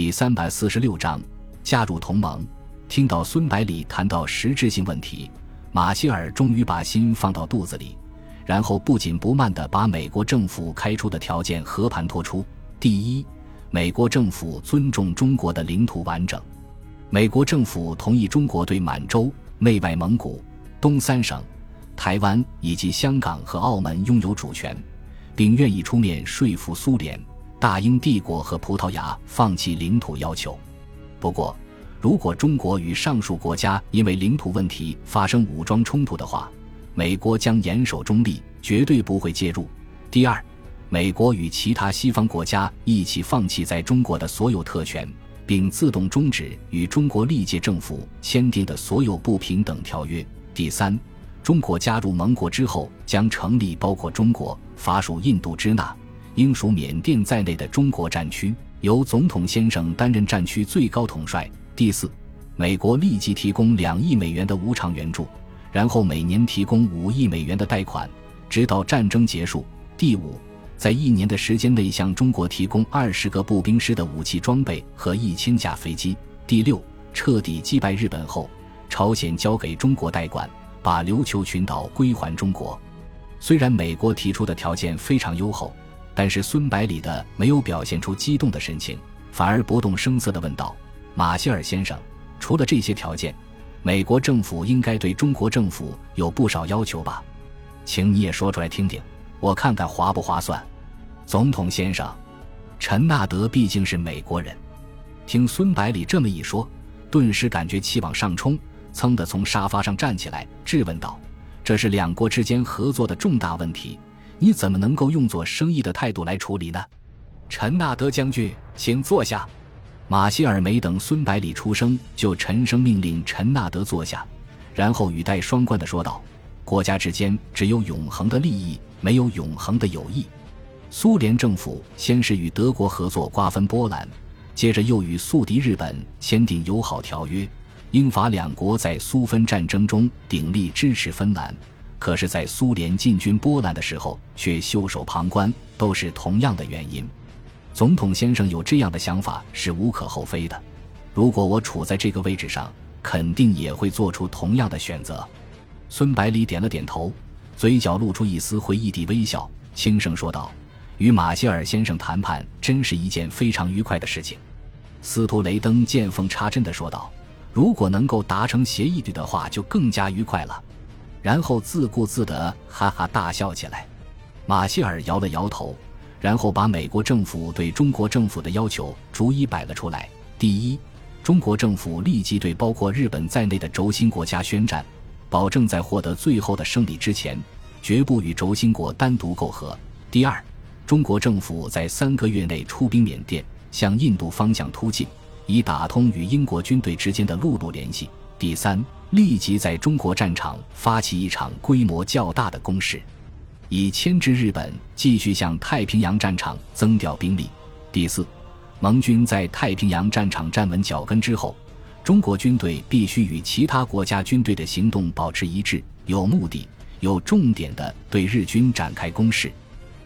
第三百四十六章加入同盟。听到孙百里谈到实质性问题，马歇尔终于把心放到肚子里，然后不紧不慢地把美国政府开出的条件和盘托出。第一，美国政府尊重中国的领土完整。美国政府同意中国对满洲、内外蒙古、东三省、台湾以及香港和澳门拥有主权，并愿意出面说服苏联。大英帝国和葡萄牙放弃领土要求。不过，如果中国与上述国家因为领土问题发生武装冲突的话，美国将严守中立，绝对不会介入。第二，美国与其他西方国家一起放弃在中国的所有特权，并自动终止与中国历届政府签订的所有不平等条约。第三，中国加入盟国之后，将成立包括中国、法属印度支那。英属缅甸在内的中国战区由总统先生担任战区最高统帅。第四，美国立即提供两亿美元的无偿援助，然后每年提供五亿美元的贷款，直到战争结束。第五，在一年的时间内向中国提供二十个步兵师的武器装备和一千架飞机。第六，彻底击败日本后，朝鲜交给中国代管，把琉球群岛归还中国。虽然美国提出的条件非常优厚。但是孙百里的没有表现出激动的神情，反而不动声色地问道：“马歇尔先生，除了这些条件，美国政府应该对中国政府有不少要求吧？请你也说出来听听，我看看划不划算。”总统先生，陈纳德毕竟是美国人，听孙百里这么一说，顿时感觉气往上冲，噌的从沙发上站起来，质问道：“这是两国之间合作的重大问题。”你怎么能够用做生意的态度来处理呢？陈纳德将军，请坐下。马歇尔没等孙百里出声，就沉声命令陈纳德坐下，然后语带双关的说道：“国家之间只有永恒的利益，没有永恒的友谊。苏联政府先是与德国合作瓜分波兰，接着又与宿敌日本签订友好条约。英法两国在苏芬战争中鼎力支持芬兰。”可是，在苏联进军波兰的时候，却袖手旁观，都是同样的原因。总统先生有这样的想法是无可厚非的。如果我处在这个位置上，肯定也会做出同样的选择。孙百里点了点头，嘴角露出一丝会意的微笑，轻声说道：“与马歇尔先生谈判，真是一件非常愉快的事情。”司徒雷登见缝插针地说道：“如果能够达成协议的话，就更加愉快了。”然后自顾自地哈哈大笑起来。马歇尔摇了摇头，然后把美国政府对中国政府的要求逐一摆了出来。第一，中国政府立即对包括日本在内的轴心国家宣战，保证在获得最后的胜利之前，绝不与轴心国单独媾和。第二，中国政府在三个月内出兵缅甸，向印度方向突进，以打通与英国军队之间的陆路联系。第三。立即在中国战场发起一场规模较大的攻势，以牵制日本继续向太平洋战场增调兵力。第四，盟军在太平洋战场站稳脚跟之后，中国军队必须与其他国家军队的行动保持一致，有目的、有重点的对日军展开攻势。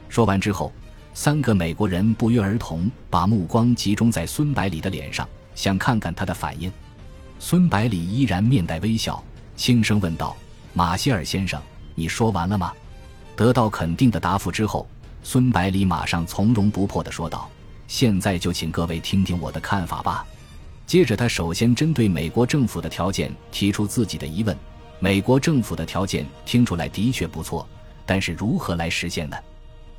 说完之后，三个美国人不约而同把目光集中在孙百里的脸上，想看看他的反应。孙百里依然面带微笑，轻声问道：“马歇尔先生，你说完了吗？”得到肯定的答复之后，孙百里马上从容不迫地说道：“现在就请各位听听我的看法吧。”接着，他首先针对美国政府的条件提出自己的疑问。美国政府的条件听出来的确不错，但是如何来实现呢？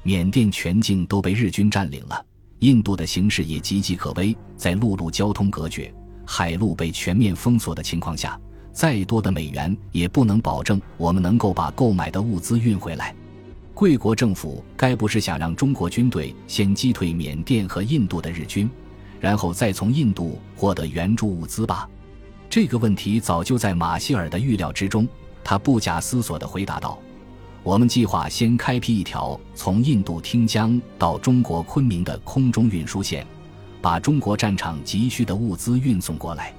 缅甸全境都被日军占领了，印度的形势也岌岌可危，在陆路交通隔绝。海路被全面封锁的情况下，再多的美元也不能保证我们能够把购买的物资运回来。贵国政府该不是想让中国军队先击退缅甸和印度的日军，然后再从印度获得援助物资吧？这个问题早就在马歇尔的预料之中。他不假思索地回答道：“我们计划先开辟一条从印度汀江到中国昆明的空中运输线。”把中国战场急需的物资运送过来，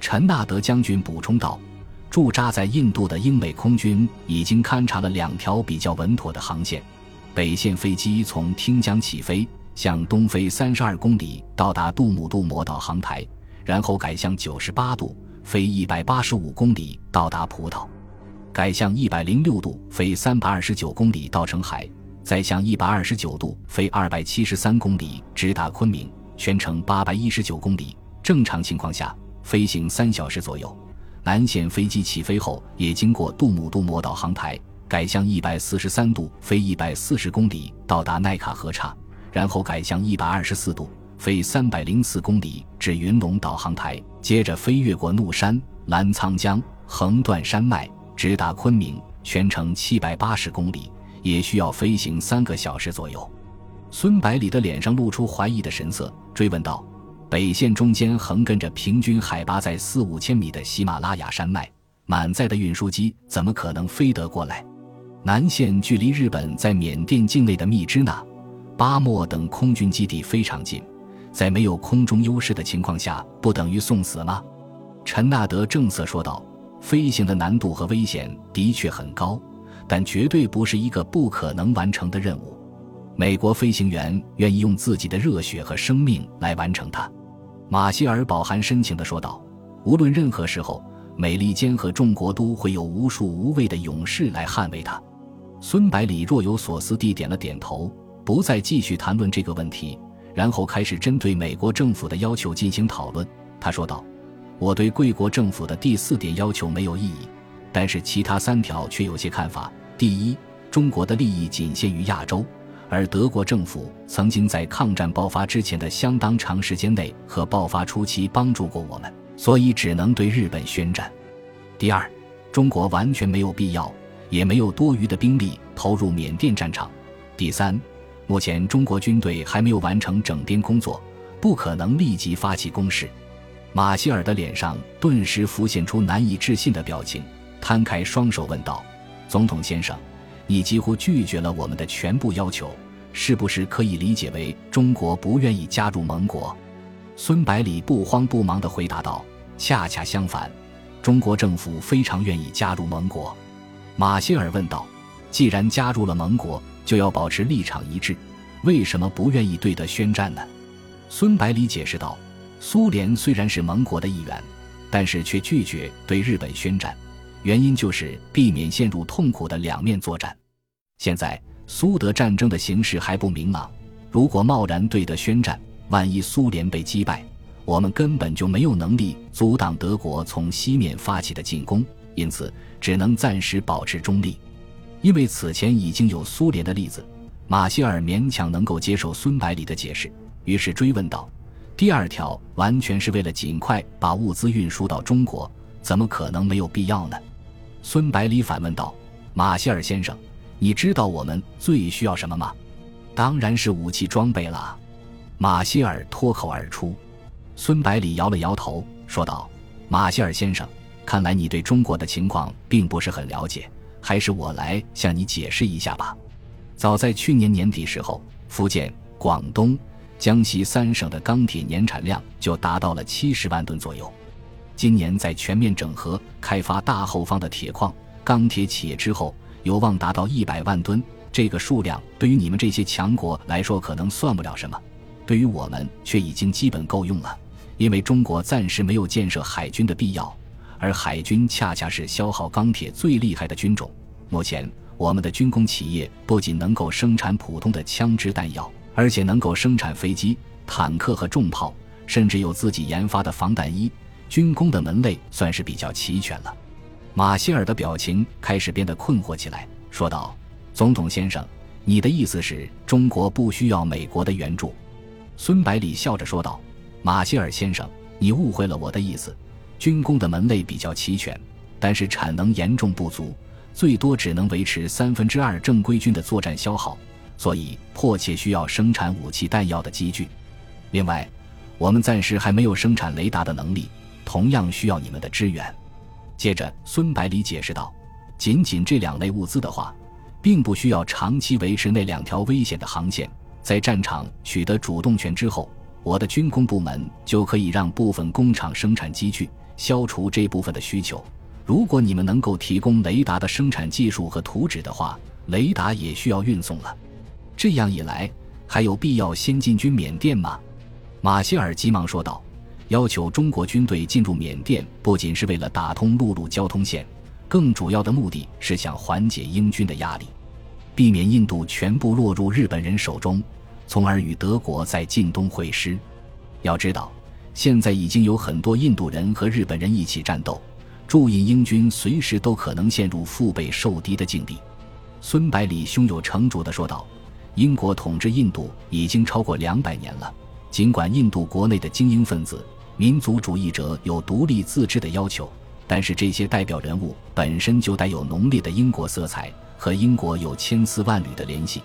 陈纳德将军补充道：“驻扎在印度的英美空军已经勘察了两条比较稳妥的航线，北线飞机从汀江起飞，向东飞三十二公里到达杜姆杜摩岛航台，然后改向九十八度飞一百八十五公里到达葡萄，改向一百零六度飞三百二十九公里到澄海，再向一百二十九度飞二百七十三公里直达昆明，全程八百一十九公里。正常情况下，飞行三小时左右。南线飞机起飞后也经过杜姆杜摩导航台。改向一百四十三度飞一百四十公里到达奈卡河岔，然后改向一百二十四度飞三百零四公里至云龙导航台，接着飞越过怒山、澜沧江，横断山脉，直达昆明，全程七百八十公里，也需要飞行三个小时左右。孙百里的脸上露出怀疑的神色，追问道：“北线中间横亘着平均海拔在四五千米的喜马拉雅山脉，满载的运输机怎么可能飞得过来？”南线距离日本在缅甸境内的密支那、巴莫等空军基地非常近，在没有空中优势的情况下，不等于送死吗？陈纳德正色说道：“飞行的难度和危险的确很高，但绝对不是一个不可能完成的任务。美国飞行员愿意用自己的热血和生命来完成它。”马歇尔饱含深情地说道：“无论任何时候，美利坚和众国都会有无数无畏的勇士来捍卫它。”孙百里若有所思地点了点头，不再继续谈论这个问题，然后开始针对美国政府的要求进行讨论。他说道：“我对贵国政府的第四点要求没有异议，但是其他三条却有些看法。第一，中国的利益仅限于亚洲，而德国政府曾经在抗战爆发之前的相当长时间内和爆发初期帮助过我们，所以只能对日本宣战。第二，中国完全没有必要。”也没有多余的兵力投入缅甸战场。第三，目前中国军队还没有完成整编工作，不可能立即发起攻势。马歇尔的脸上顿时浮现出难以置信的表情，摊开双手问道：“总统先生，你几乎拒绝了我们的全部要求，是不是可以理解为中国不愿意加入盟国？”孙百里不慌不忙地回答道：“恰恰相反，中国政府非常愿意加入盟国。”马歇尔问道：“既然加入了盟国，就要保持立场一致，为什么不愿意对德宣战呢？”孙百里解释道：“苏联虽然是盟国的一员，但是却拒绝对日本宣战，原因就是避免陷入痛苦的两面作战。现在苏德战争的形势还不明朗，如果贸然对德宣战，万一苏联被击败，我们根本就没有能力阻挡德国从西面发起的进攻。”因此，只能暂时保持中立。因为此前已经有苏联的例子，马歇尔勉强能够接受孙百里的解释，于是追问道：“第二条完全是为了尽快把物资运输到中国，怎么可能没有必要呢？”孙百里反问道：“马歇尔先生，你知道我们最需要什么吗？”“当然是武器装备了。”马歇尔脱口而出。孙百里摇了摇头，说道：“马歇尔先生。”看来你对中国的情况并不是很了解，还是我来向你解释一下吧。早在去年年底时候，福建、广东、江西三省的钢铁年产量就达到了七十万吨左右。今年在全面整合开发大后方的铁矿、钢铁企业之后，有望达到一百万吨。这个数量对于你们这些强国来说可能算不了什么，对于我们却已经基本够用了。因为中国暂时没有建设海军的必要。而海军恰恰是消耗钢铁最厉害的军种。目前，我们的军工企业不仅能够生产普通的枪支弹药，而且能够生产飞机、坦克和重炮，甚至有自己研发的防弹衣。军工的门类算是比较齐全了。马歇尔的表情开始变得困惑起来，说道：“总统先生，你的意思是中国不需要美国的援助？”孙百里笑着说道：“马歇尔先生，你误会了我的意思。”军工的门类比较齐全，但是产能严重不足，最多只能维持三分之二正规军的作战消耗，所以迫切需要生产武器弹药的机具。另外，我们暂时还没有生产雷达的能力，同样需要你们的支援。接着，孙百里解释道：“仅仅这两类物资的话，并不需要长期维持那两条危险的航线。在战场取得主动权之后，我的军工部门就可以让部分工厂生产机具。”消除这部分的需求。如果你们能够提供雷达的生产技术和图纸的话，雷达也需要运送了。这样一来，还有必要先进军缅甸吗？马歇尔急忙说道：“要求中国军队进入缅甸，不仅是为了打通陆路交通线，更主要的目的是想缓解英军的压力，避免印度全部落入日本人手中，从而与德国在晋东会师。要知道，现在已经有很多印度人和日本人一起战斗，驻印英军随时都可能陷入腹背受敌的境地。”孙百里胸有成竹地说道：“英国统治印度已经超过两百年了。”尽管印度国内的精英分子、民族主义者有独立自治的要求，但是这些代表人物本身就带有浓烈的英国色彩，和英国有千丝万缕的联系。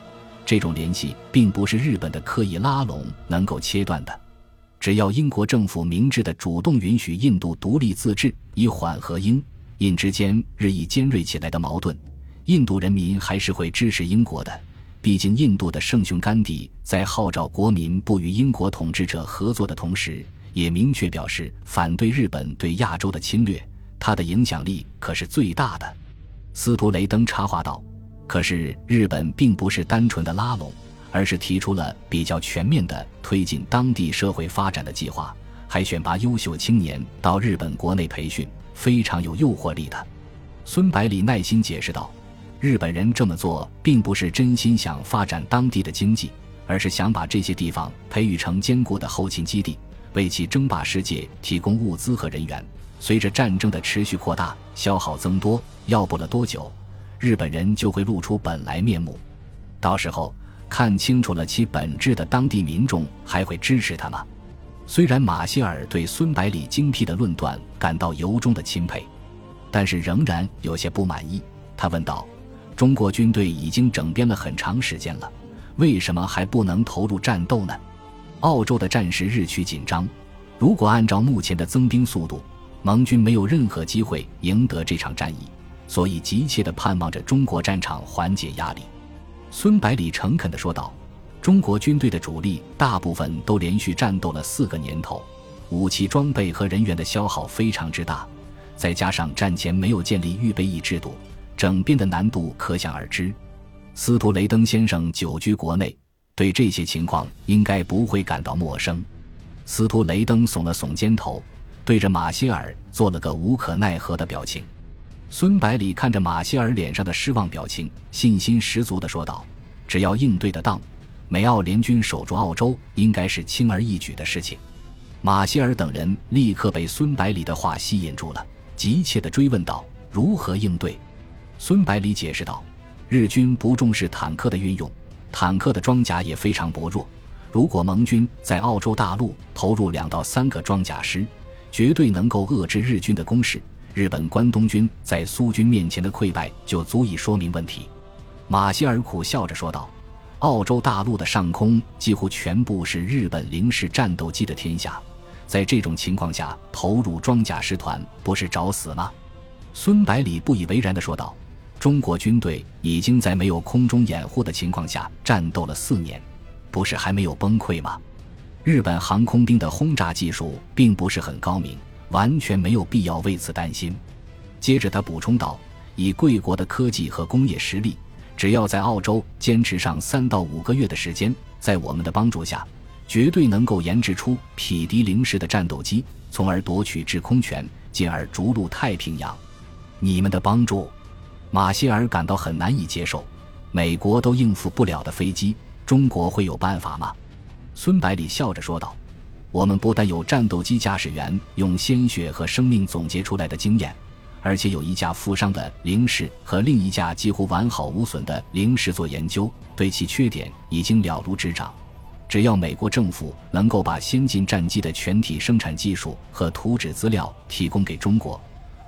这种联系并不是日本的刻意拉拢能够切断的。只要英国政府明智的主动允许印度独立自治，以缓和英印之间日益尖锐起来的矛盾，印度人民还是会支持英国的。毕竟，印度的圣雄甘地在号召国民不与英国统治者合作的同时，也明确表示反对日本对亚洲的侵略。他的影响力可是最大的。斯图雷登插话道：“可是日本并不是单纯的拉拢，而是提出了比较全面的推进当地社会发展的计划，还选拔优秀青年到日本国内培训，非常有诱惑力的。”孙百里耐心解释道。日本人这么做，并不是真心想发展当地的经济，而是想把这些地方培育成坚固的后勤基地，为其争霸世界提供物资和人员。随着战争的持续扩大，消耗增多，要不了多久，日本人就会露出本来面目。到时候看清楚了其本质的当地民众，还会支持他吗？虽然马歇尔对孙百里精辟的论断感到由衷的钦佩，但是仍然有些不满意。他问道。中国军队已经整编了很长时间了，为什么还不能投入战斗呢？澳洲的战事日趋紧张，如果按照目前的增兵速度，盟军没有任何机会赢得这场战役，所以急切地盼望着中国战场缓解压力。孙百里诚恳地说道：“中国军队的主力大部分都连续战斗了四个年头，武器装备和人员的消耗非常之大，再加上战前没有建立预备役制度。”整编的难度可想而知，司徒雷登先生久居国内，对这些情况应该不会感到陌生。斯图雷登耸了耸肩头，对着马歇尔做了个无可奈何的表情。孙百里看着马歇尔脸上的失望表情，信心十足地说道：“只要应对得当，美澳联军守住澳洲，应该是轻而易举的事情。”马歇尔等人立刻被孙百里的话吸引住了，急切地追问道：“如何应对？”孙百里解释道：“日军不重视坦克的运用，坦克的装甲也非常薄弱。如果盟军在澳洲大陆投入两到三个装甲师，绝对能够遏制日军的攻势。日本关东军在苏军面前的溃败就足以说明问题。”马歇尔苦笑着说道：“澳洲大陆的上空几乎全部是日本零式战斗机的天下，在这种情况下投入装甲师团，不是找死吗？”孙百里不以为然地说道。中国军队已经在没有空中掩护的情况下战斗了四年，不是还没有崩溃吗？日本航空兵的轰炸技术并不是很高明，完全没有必要为此担心。接着他补充道：“以贵国的科技和工业实力，只要在澳洲坚持上三到五个月的时间，在我们的帮助下，绝对能够研制出匹敌零式的战斗机，从而夺取制空权，进而逐鹿太平洋。你们的帮助。”马歇尔感到很难以接受，美国都应付不了的飞机，中国会有办法吗？孙百里笑着说道：“我们不但有战斗机驾驶员用鲜血和生命总结出来的经验，而且有一架负伤的零式和另一架几乎完好无损的零式做研究，对其缺点已经了如指掌。只要美国政府能够把先进战机的全体生产技术和图纸资料提供给中国。”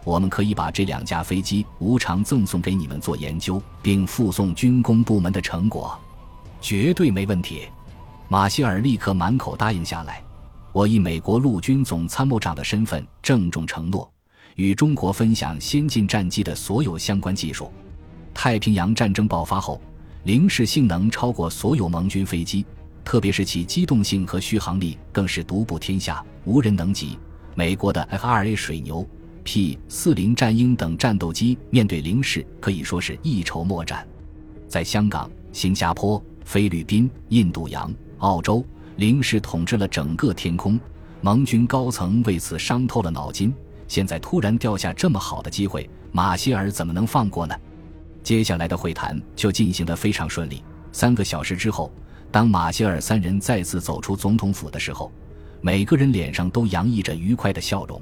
我们可以把这两架飞机无偿赠送给你们做研究，并附送军工部门的成果，绝对没问题。马歇尔立刻满口答应下来。我以美国陆军总参谋长的身份郑重承诺，与中国分享先进战机的所有相关技术。太平洋战争爆发后，零式性能超过所有盟军飞机，特别是其机动性和续航力更是独步天下，无人能及。美国的 FRA 水牛。P 四零战鹰等战斗机面对零式可以说是一筹莫展。在香港、新加坡、菲律宾、印度洋、澳洲，零式统治了整个天空。盟军高层为此伤透了脑筋。现在突然掉下这么好的机会，马歇尔怎么能放过呢？接下来的会谈就进行得非常顺利。三个小时之后，当马歇尔三人再次走出总统府的时候，每个人脸上都洋溢着愉快的笑容。